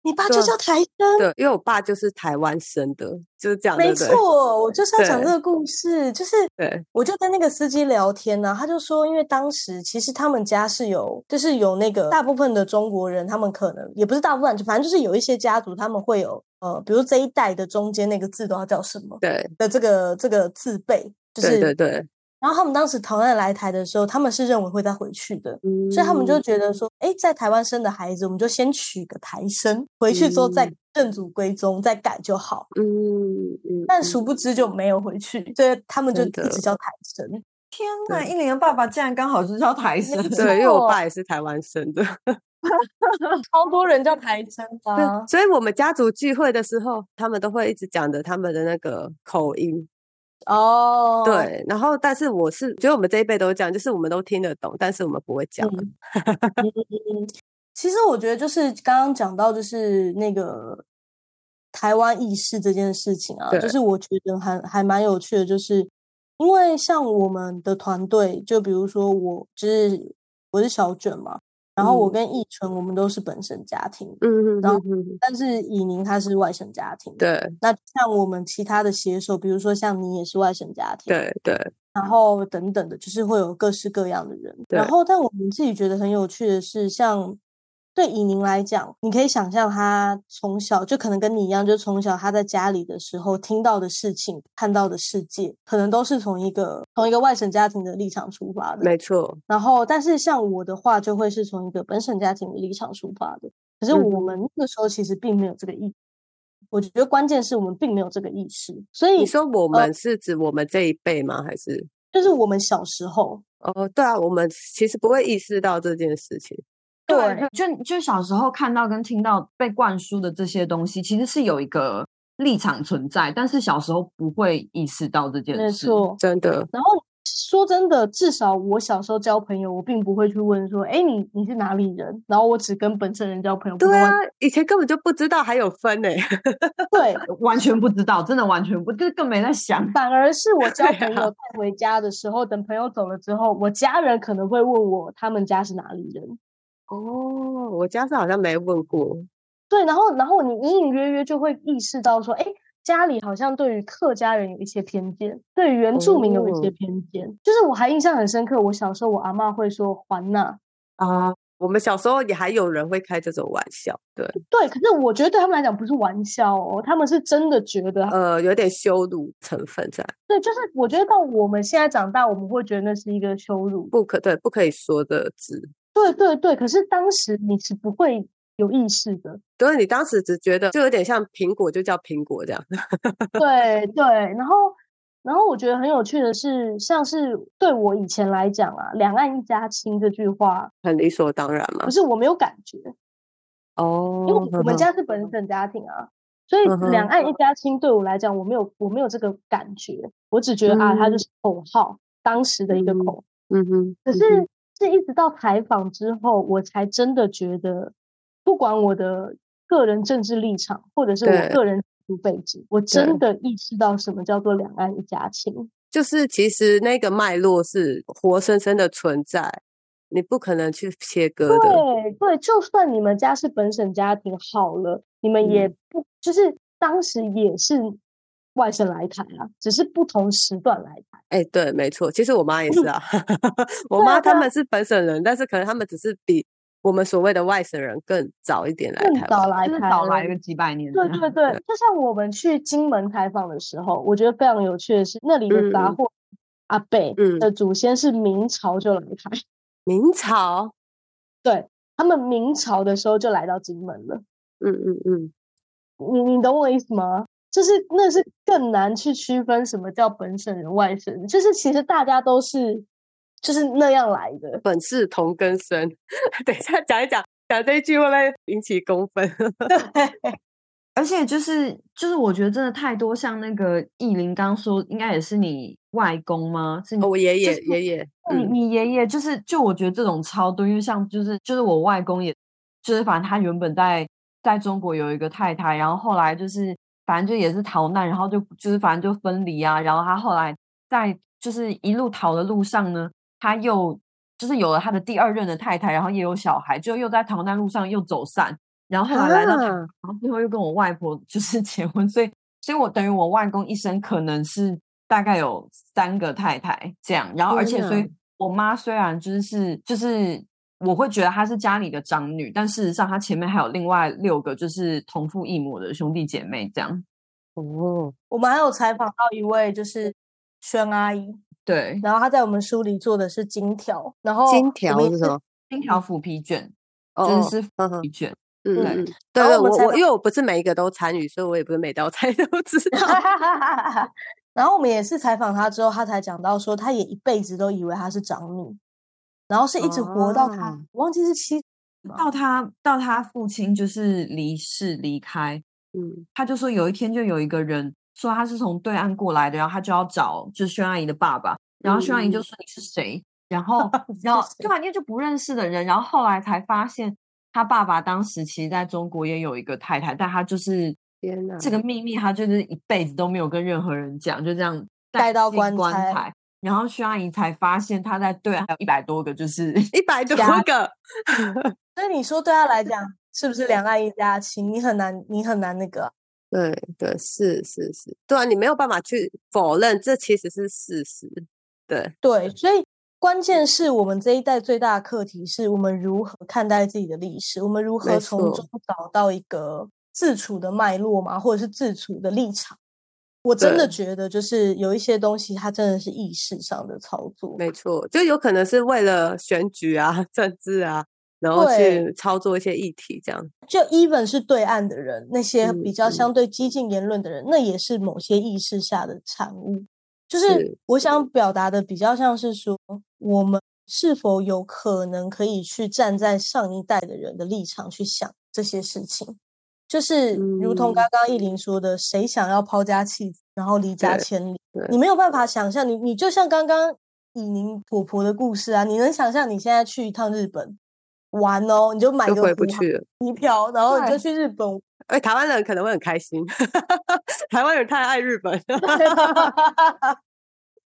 你爸就叫台生，对，因为我爸就是台湾生的，就是这样。没错，我就是要讲这个故事，就是对，我就跟那个司机聊天呢，他就说，因为当时其实他们家是有，就是有那个大部分的中国人，他们可能也不是大部分，反正就是有一些家族，他们会有呃，比如这一代的中间那个字都要叫什么，对的这个这个字辈，就是对对。然后他们当时逃难来台的时候，他们是认为会再回去的，所以他们就觉得说，哎，在台湾生的孩子，我们就先娶个台生，回去之后再认祖归宗，再改就好。嗯嗯。但殊不知就没有回去，所以他们就一直叫台生。天哪！一年的爸爸竟然刚好是叫台生，对，因为我爸也是台湾生的，超多人叫台生的。所以我们家族聚会的时候，他们都会一直讲着他们的那个口音。哦，对，然后但是我是觉得我们这一辈都这样，就是我们都听得懂，但是我们不会讲。其实我觉得就是刚刚讲到就是那个台湾意识这件事情啊，就是我觉得还还蛮有趣的，就是因为像我们的团队，就比如说我就是我是小卷嘛。然后我跟易纯，我们都是本省家庭，嗯嗯，然后但是以宁他是外省家庭，对。那像我们其他的携手，比如说像你也是外省家庭，对对。然后等等的，就是会有各式各样的人。然后，但我们自己觉得很有趣的是，像对以宁来讲，你可以想象他从小就可能跟你一样，就从小他在家里的时候听到的事情、看到的世界，可能都是从一个从一个外省家庭的立场出发的。没错。然后，但是像我的话，就会是从一个本省家庭的立场出发的。可是我们那个时候其实并没有这个意，我觉得关键是我们并没有这个意识。所以你说我们是指我们这一辈吗？还是就是我们小时候？哦，对啊，我们其实不会意识到这件事情。对，就就小时候看到跟听到被灌输的这些东西，其实是有一个立场存在，但是小时候不会意识到这件事。没错，真的。然后说真的，至少我小时候交朋友，我并不会去问说：“哎，你你是哪里人？”然后我只跟本省人交朋友。对啊，以前根本就不知道还有分呢。对，完全不知道，真的完全不，就更没在想。反而是我交朋友带回家的时候，等朋友走了之后，我家人可能会问我他们家是哪里人。哦，我家是好像没问过。对，然后，然后你隐隐约约就会意识到说，哎，家里好像对于客家人有一些偏见，对于原住民有一些偏见。就是我还印象很深刻，我小时候我阿妈会说“还呐”啊，我们小时候也还有人会开这种玩笑。对，对，可是我觉得对他们来讲不是玩笑哦，他们是真的觉得，呃，有点羞辱成分在。对，就是我觉得到我们现在长大，我们会觉得那是一个羞辱，不可对，不可以说的字。对对对，可是当时你是不会有意识的，对，你当时只觉得就有点像苹果，就叫苹果这样。对对，然后然后我觉得很有趣的是，像是对我以前来讲啊，“两岸一家亲”这句话很理所当然嘛。可是我没有感觉哦，因为我们家是本省家庭啊，所以“两岸一家亲”对我来讲，我没有我没有这个感觉，我只觉得啊，它就是口号，当时的一个口。嗯哼，可是。是一直到采访之后，我才真的觉得，不管我的个人政治立场，或者是我个人背景，我真的意识到什么叫做两岸一家亲。就是其实那个脉络是活生生的存在，你不可能去切割的。对对，就算你们家是本省家庭好了，你们也不就是当时也是。外省来台啊，只是不同时段来台。哎，对，没错，其实我妈也是啊。我妈他们是本省人，但是可能他们只是比我们所谓的外省人更早一点来台，早来台，早来个几百年。对对对，就像我们去金门采访的时候，我觉得非常有趣的是，那里的杂货阿贝的祖先是明朝就来台。明朝？对他们明朝的时候就来到金门了。嗯嗯嗯，你你懂我意思吗？就是那是更难去区分什么叫本省人、外省人。就是其实大家都是就是那样来的，本是同根生。等一下讲一讲，讲这一句会不会引起公愤？对，而且就是就是，我觉得真的太多，像那个意林刚说，应该也是你外公吗？是我爷爷，爷爷，你你爷爷就是就我觉得这种超多，因为像就是就是我外公，也就是反正他原本在在中国有一个太太，然后后来就是。反正就也是逃难，然后就就是反正就分离啊。然后他后来在就是一路逃的路上呢，他又就是有了他的第二任的太太，然后也有小孩，就又在逃难路上又走散。然后后来来到，然后最后又跟我外婆 就是结婚。所以，所以我等于我外公一生可能是大概有三个太太这样。然后，而且所以我妈虽然就是就是。我会觉得她是家里的长女，但事实上她前面还有另外六个，就是同父异母的兄弟姐妹这样。哦，我们还有采访到一位就是宣阿姨，对，然后她在我们书里做的是金条，然后金条是什么？金条腐皮卷，就是腐皮卷。嗯嗯，对对，我我因为我不是每一个都参与，所以我也不是每道菜都知道。然后我们也是采访她之后，她才讲到说，她也一辈子都以为她是长女。然后是一直活到他，我忘记是七，到他到他父亲就是离世离开，嗯，他就说有一天就有一个人说他是从对岸过来的，然后他就要找就是轩阿姨的爸爸，然后轩阿姨就说你是谁？然后 然后对吧，因为就不认识的人，然后后来才发现他爸爸当时其实在中国也有一个太太，但他就是天哪，这个秘密他就是一辈子都没有跟任何人讲，就这样带到棺材。然后薛阿姨才发现，她在对岸还有一百多个，就是 一百多个。所以你说对她来讲，是不是两岸一家亲？你很难，你很难那个。对对，是是是，对啊，你没有办法去否认，这其实是事实。对对，所以关键是我们这一代最大的课题是我们如何看待自己的历史，我们如何从中找到一个自处的脉络嘛，或者是自处的立场。我真的觉得，就是有一些东西，它真的是意识上的操作。没错，就有可能是为了选举啊、政治啊，然后去操作一些议题，这样。就 even 是对岸的人，那些比较相对激进言论的人，那也是某些意识下的产物。就是我想表达的，比较像是说，我们是否有可能可以去站在上一代的人的立场去想这些事情。就是如同刚刚意林说的，谁想要抛家弃子，然后离家千里？你没有办法想象，你你就像刚刚以宁婆婆的故事啊，你能想象你现在去一趟日本玩哦，你就买个机票，然后你就去日本。哎，台湾人可能会很开心，台湾人太爱日本。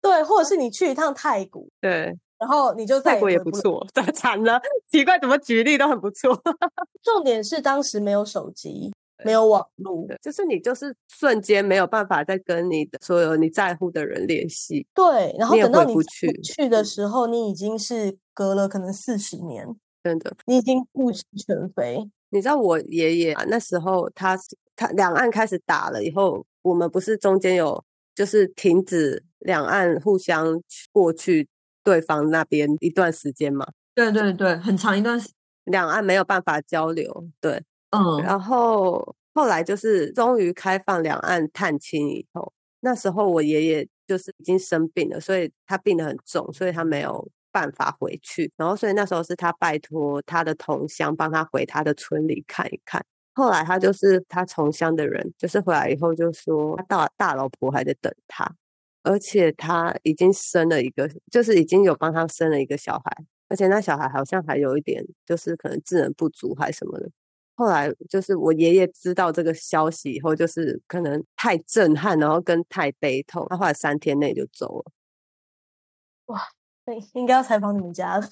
对，或者是你去一趟泰国，对。然后你就泰国也不错，惨了，奇怪，怎么举例都很不错。重点是当时没有手机，没有网络，就是你就是瞬间没有办法再跟你的所有你在乎的人联系。对，然后等到你去去的时候，你已经是隔了可能四十年，真的，你已经物是全非。你知道我爷爷那时候，他他两岸开始打了以后，我们不是中间有就是停止两岸互相过去。对方那边一段时间嘛，对对对，很长一段时，两岸没有办法交流，对，嗯，然后后来就是终于开放两岸探亲以后，那时候我爷爷就是已经生病了，所以他病得很重，所以他没有办法回去，然后所以那时候是他拜托他的同乡帮他回他的村里看一看，后来他就是他同乡的人，就是回来以后就说他大大老婆还在等他。而且他已经生了一个，就是已经有帮他生了一个小孩，而且那小孩好像还有一点，就是可能智能不足还是什么的。后来就是我爷爷知道这个消息以后，就是可能太震撼，然后跟太悲痛，他后来三天内就走了。哇，对，应该要采访你们家了。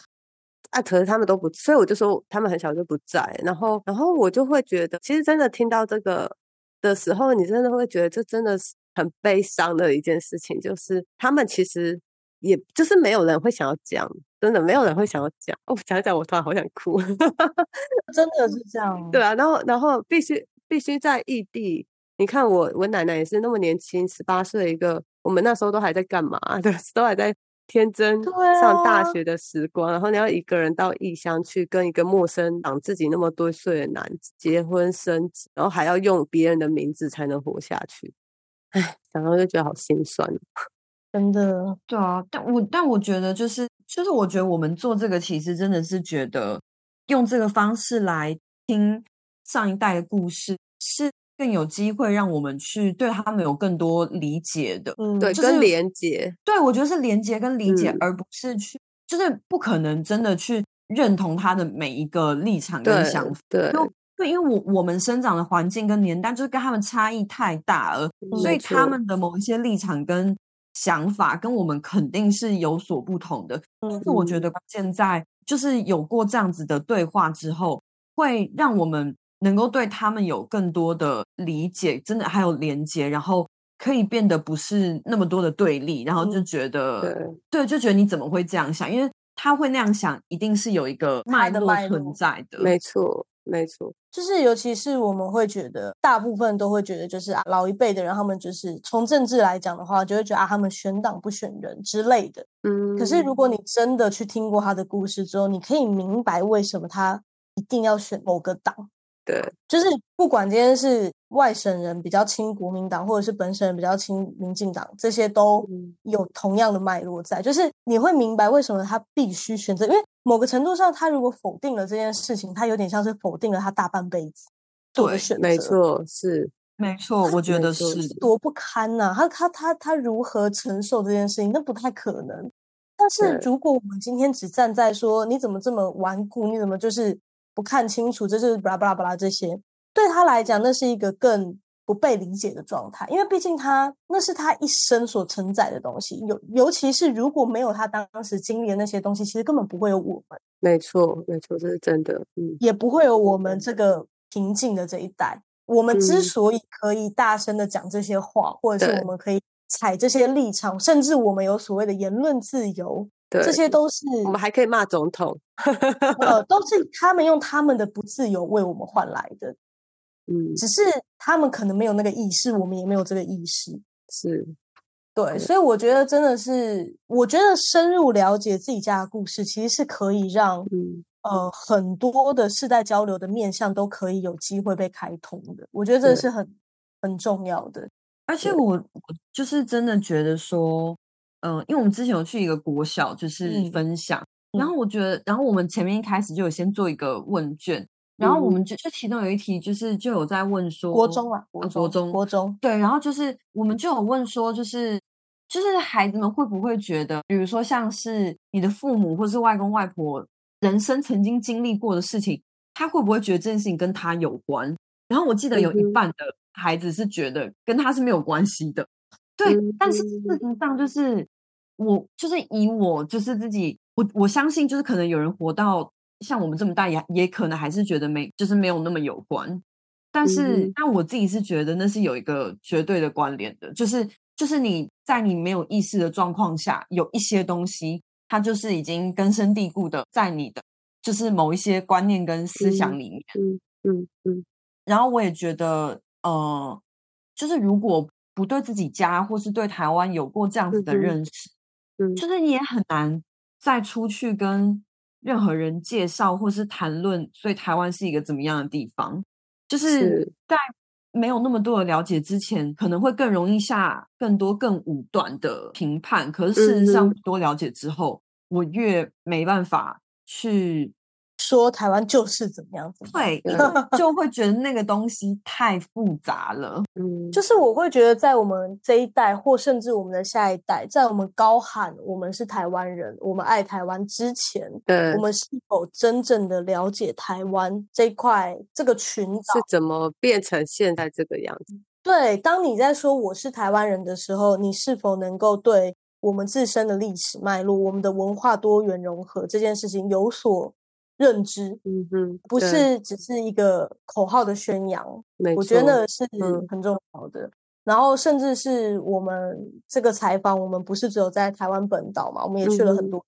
啊，可是他们都不，所以我就说他们很小就不在。然后，然后我就会觉得，其实真的听到这个的时候，你真的会觉得这真的是。很悲伤的一件事情，就是他们其实也就是没有人会想要讲，真的没有人会想要讲。哦，讲讲我突然好想哭，真的是这样。对啊，然后然后必须必须在异地。你看我我奶奶也是那么年轻，十八岁一个，我们那时候都还在干嘛？对，都还在天真上大学的时光。然后你要一个人到异乡去跟一个陌生长自己那么多岁的男子结婚生子，然后还要用别人的名字才能活下去。唉，想到就觉得好心酸，真的。对啊，但我但我觉得就是，就是我觉得我们做这个，其实真的是觉得用这个方式来听上一代的故事，是更有机会让我们去对他们有更多理解的。嗯，对，跟连接。对，我觉得是连接跟理解，而不是去，就是不可能真的去认同他的每一个立场跟想法。对。对，因为我我们生长的环境跟年代就是跟他们差异太大了，所以他们的某一些立场跟想法跟我们肯定是有所不同的。但是我觉得现在就是有过这样子的对话之后，会让我们能够对他们有更多的理解，真的还有连接，然后可以变得不是那么多的对立，然后就觉得对，就觉得你怎么会这样想？因为他会那样想，一定是有一个脉络存在的，没错。没错，就是尤其是我们会觉得，大部分都会觉得，就是啊，老一辈的人，他们就是从政治来讲的话，就会觉得啊，他们选党不选人之类的。嗯，可是如果你真的去听过他的故事之后，你可以明白为什么他一定要选某个党。对，就是不管今天是外省人比较亲国民党，或者是本省人比较亲民进党，这些都有同样的脉络在。就是你会明白为什么他必须选择，因为某个程度上，他如果否定了这件事情，他有点像是否定了他大半辈子做的选择。没错，是没错，我觉得是多不堪呐！他他他他如何承受这件事情？那不太可能。但是如果我们今天只站在说你怎么这么顽固，你怎么就是。不看清楚，这是巴拉巴拉巴拉这些，对他来讲，那是一个更不被理解的状态。因为毕竟他那是他一生所承载的东西，尤尤其是如果没有他当时经历的那些东西，其实根本不会有我们。没错，没错，这是真的。嗯，也不会有我们这个平静的这一代。我们之所以可以大声的讲这些话，或者是我们可以踩这些立场，甚至我们有所谓的言论自由。这些都是我们还可以骂总统，呃，都是他们用他们的不自由为我们换来的。嗯，只是他们可能没有那个意识，我们也没有这个意识。是，对，所以我觉得真的是，我觉得深入了解自己家的故事，其实是可以让嗯。呃很多的世代交流的面向都可以有机会被开通的。我觉得这是很很重要的。而且我我就是真的觉得说，嗯、因为我们之前有去一个国小，就是嗯。分享，然后我觉得，然后我们前面一开始就有先做一个问卷，然后我嗯。们就就其中有一题就是就有在问说，国中啊，呃国国中国中，对，然后就是我们就有问说，就是就是孩子们会不会觉得，比如说像是你的父母或是外公外婆人生曾经经历过的事情，他会不会觉得这件事情跟他有关？然后我记得有一半的孩子是觉得跟他是没有关系的，对，但是事嗯实上就是我就是以我就是自己，我我相信就是可能有人活到像我们这么大也也可能还是觉得没就是没有那么有关，但是、嗯。但我自己是觉得那是有一个绝对的关联的，就是就是你在你没有意识的状况下，有一些东西它就是已经根深蒂固的在你的就是某一些观念跟思想嗯里面。嗯嗯嗯。然后我也觉得，呃，就是如果不对自己家或是对台湾有过这样子的认识，嗯，就是你也很难再出去跟任何人介绍或是谈论，所以台湾是一个怎么样的地方。就是是在没有那么多的了解之前，可能会更容易下更多更武断的评判。可是事实上，多了解之后，我越没办法去说台湾就是怎么样怎么样。对，因对为就会觉得那个东西太复杂了。嗯，就是我会觉得，在我们这一代，或甚至我们的下一代，在我们高喊我们是台湾人，我们爱台湾之前，对我们是否真正的了解台湾这一块这个群岛是？怎么变成现在这个样子？对，当你在说我是台湾人的时候，你是否能够对我们自身的历史脉络、我们的文化多元融合这件事情有所认知？嗯哼，不，是只是一个口号的宣扬，我觉得那个是嗯很重要的。然后，甚至是我们这个采访，我们不是只有在台湾本岛嘛，我们也去了很多。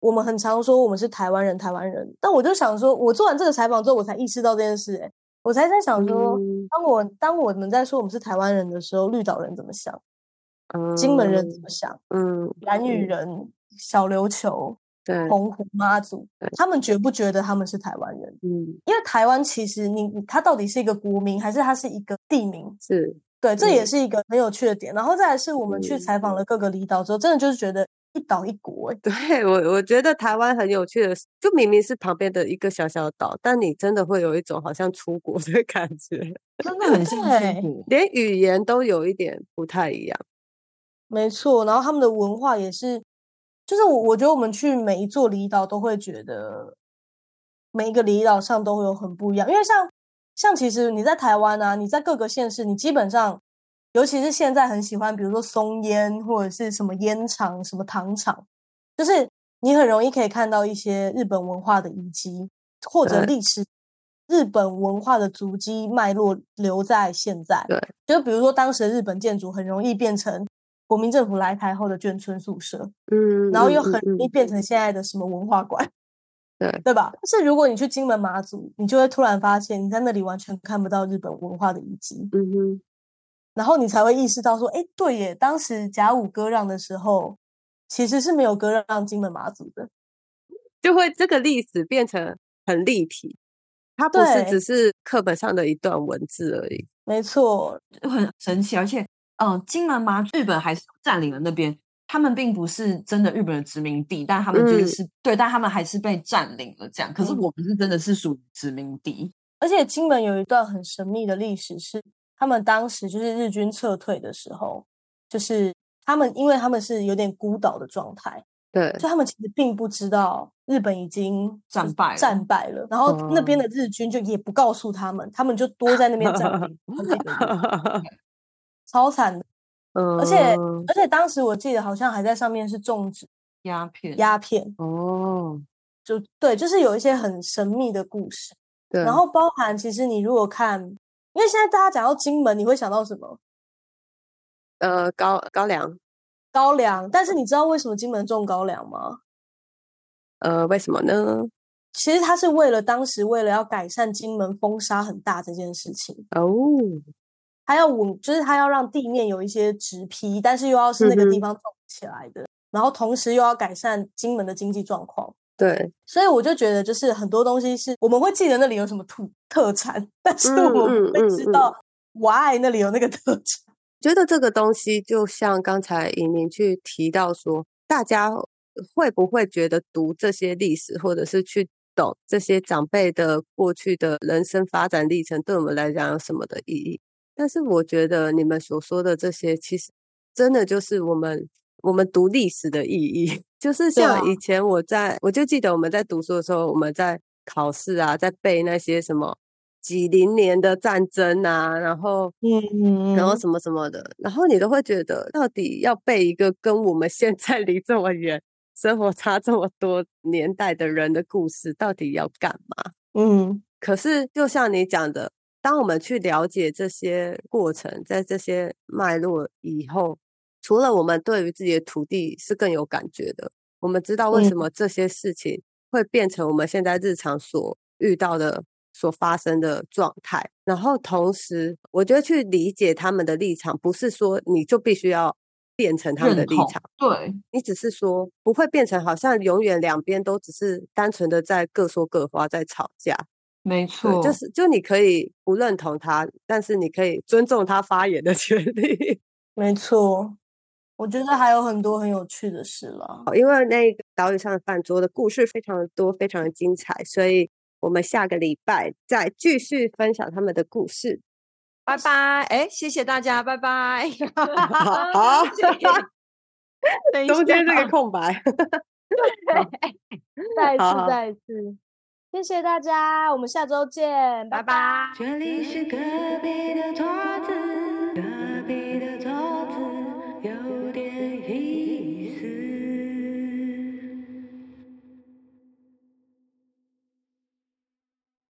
我们很常说我们是台湾人，台湾人。但我就想说，我做完这个采访之后，我才意识到这件事、欸。我才在想说，嗯当我当我们在说我们是台湾人的时候，绿岛人怎么想？金门人怎么想？嗯，兰屿人、小琉球、对，澎湖、妈祖，他们觉不觉得他们是台湾人？嗯，因为台湾其实你你它到底是一个国名，还是它是一个地名？是，对，这也嗯是一个很有趣的点。然后再来是我们去嗯采访了各个离岛之后，真的就是觉得一岛一国、欸，对我我觉得台湾很有趣的是，就明明是旁边的一个小小岛，但你真的会有一种好像出国的 感觉，真的很像对出国。连语言都有一点不太一样。没错。然后他们的文化也是，就是我我觉得我们去每一座离岛都会觉得每一个离岛上都会有很不一样，因为像像其实你在台湾啊，你在各个县市，你基本上。尤其是现在很喜欢，比如说松烟或者是什么烟厂、什么糖厂，就是你很容易可以看到一些日本文化的遗迹，或者历史日本文化的足迹脉络留在现在。对，就比如说当时的日本建筑很容易变成国民政府来台后的眷村宿舍，嗯，然后又嗯很容易嗯变成现在的什么文化馆，对对吧？但是如果你去金门马祖，你就会突然发现你在那里完全看不到日本文化的遗迹。嗯哼，然后你才会意识到说，哎，对耶，当时甲午割让的时候，其实是没有割让金门马祖的。就会这个历史变成很立体，它不是只是课本上的一段文字而已。没错，就很神奇，而且，嗯、金门吗？日本还是占领了那边，他们并不是真的日本的殖民地，但他们就是、嗯。对，但他们还是被占领了这样。可是嗯。我们是真的是属于殖民地，而且金门有一段很神秘的历史，是他们当时就是日军撤退的时候，就是他们因为他们是有点孤岛的状态，对，就他们其实并不知道日本已经战败了战败了，然后那边哦的日军就也不告诉他们，他们就 多在那边占领 超惨的。嗯，而且而且当时我记得好像还在上面是种植鸦片，鸦片，哦，就对，就是有一些很神秘的故事。对，然后包含其实你如果看，因为现在大家讲到金门，你会想到什么？呃，高高粱，高粱。但是你知道为什么金门种高粱吗？呃，为什么呢？其实他是为了当时为了要改善金门风沙很大这件事情哦，他要稳，就是他要让地面有一些直批，但是又要是那个地方种起来的，然后同时又要改善金门的经济状况。对，所以我就觉得，就是很多东西是我们会记得那里有什么土特产，但是我们会知道 why 那里有那个特产。觉得这个东西就像刚才尹宁去提到说，大家会不会觉得读这些历史，或者是去懂这些长辈的过去的人生发展历程，对我们来讲有什么的意义？但是我觉得你们所说的这些，其实真的就是我们我们读历史的意义。就是像以前我在，我就记得我们在读书的时候，我们在考试啊，在背那些什么几零年的战争啊，然后嗯，然后什么什么的，然后你都会觉得，到底要背一个跟我们现在离这么远、生活差这么多年代的人的故事，到底要干嘛？嗯，可是就像你讲的，当我们去了解这些过程，在这些脉络以后。除了我们对于自己的土地是更有感觉的，我们知道为什么这些事情会变成我们现在日常所遇到的、所发生的状态。然后同时，我觉得去理解他们的立场，不是说你就必须要变成他们的立场，对你只是说不会变成好像永远两边都只是单纯的在各说各话，在吵架。没错，就是就你可以不认同他，但是你可以尊重他发言的 权利。没错。我觉得还有很多很有趣的事了，因为那个岛屿上的饭桌的故事非常的多，非常的精彩，所以我们下个礼拜再继续分享他们的故事。拜拜，哎，谢谢大家，拜拜。好，中间这个空白，再一次，再一次，谢谢大家，我们下周见，拜拜。这里是隔壁的桌子。